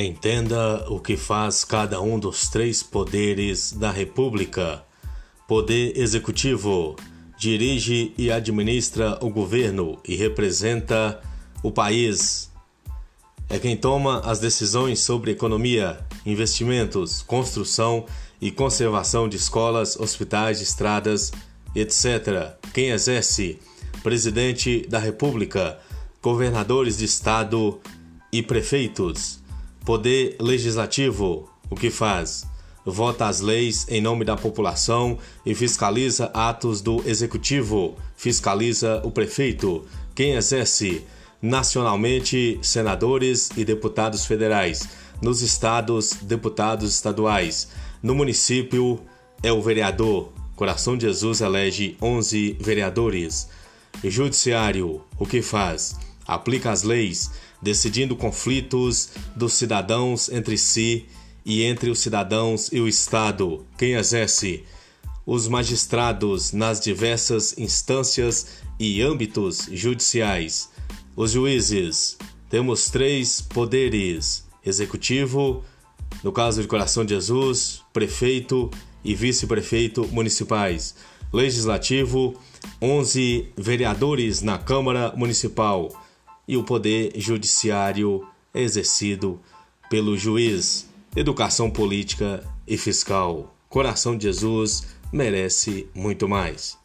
Entenda o que faz cada um dos três poderes da República. Poder Executivo dirige e administra o governo e representa o país. É quem toma as decisões sobre economia, investimentos, construção e conservação de escolas, hospitais, estradas, etc. Quem exerce? Presidente da República, governadores de estado e prefeitos. Poder Legislativo, o que faz? Vota as leis em nome da população e fiscaliza atos do Executivo, fiscaliza o prefeito. Quem exerce? Nacionalmente, senadores e deputados federais. Nos estados, deputados estaduais. No município, é o vereador. Coração de Jesus elege 11 vereadores. Judiciário, o que faz? Aplica as leis decidindo conflitos dos cidadãos entre si e entre os cidadãos e o Estado. Quem exerce? Os magistrados nas diversas instâncias e âmbitos judiciais. Os juízes. Temos três poderes: executivo, no caso de Coração de Jesus, prefeito e vice-prefeito municipais. Legislativo, 11 vereadores na Câmara Municipal e o poder judiciário exercido pelo juiz. Educação política e fiscal. Coração de Jesus merece muito mais.